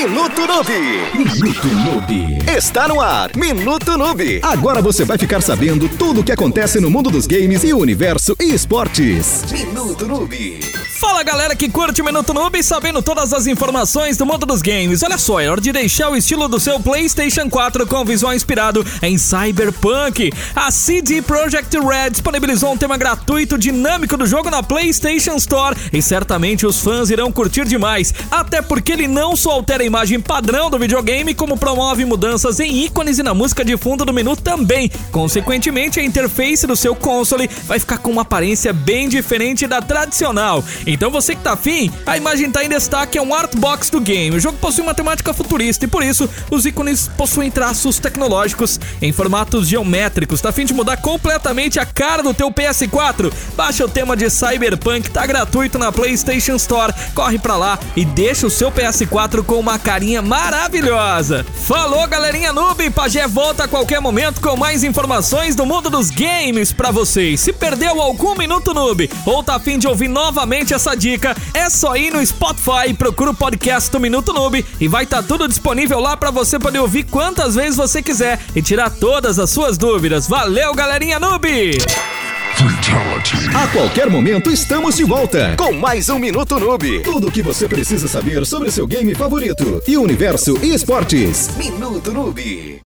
Minuto Noob. Minuto Noob. Está no ar. Minuto Noob. Agora você vai ficar sabendo tudo o que acontece no mundo dos games e o universo e esportes. Minuto Noob. Fala galera que curte o Minuto Noob sabendo todas as informações do mundo dos games. Olha só, é hora de deixar o estilo do seu PlayStation 4 com visual inspirado em Cyberpunk. A CD Projekt Red disponibilizou um tema gratuito dinâmico do jogo na PlayStation Store e certamente os fãs irão curtir demais, até porque ele não só altera imagem padrão do videogame, como promove mudanças em ícones e na música de fundo do menu também. Consequentemente, a interface do seu console vai ficar com uma aparência bem diferente da tradicional. Então você que tá afim, a imagem tá em destaque, é um artbox do game. O jogo possui uma temática futurista e por isso os ícones possuem traços tecnológicos em formatos geométricos. Tá afim de mudar completamente a cara do teu PS4? Baixa o tema de Cyberpunk, tá gratuito na PlayStation Store. Corre pra lá e deixa o seu PS4 com uma carinha maravilhosa. Falou, galerinha noob! Pajé volta a qualquer momento com mais informações do mundo dos games para vocês. Se perdeu algum minuto noob ou tá afim de ouvir novamente essa dica, é só ir no Spotify, procura o podcast do Minuto Noob e vai estar tá tudo disponível lá para você poder ouvir quantas vezes você quiser e tirar todas as suas dúvidas. Valeu, galerinha Noob! A qualquer momento estamos de volta com mais um Minuto Noob. Tudo o que você precisa saber sobre seu game favorito e o universo e esportes. Minuto Noob.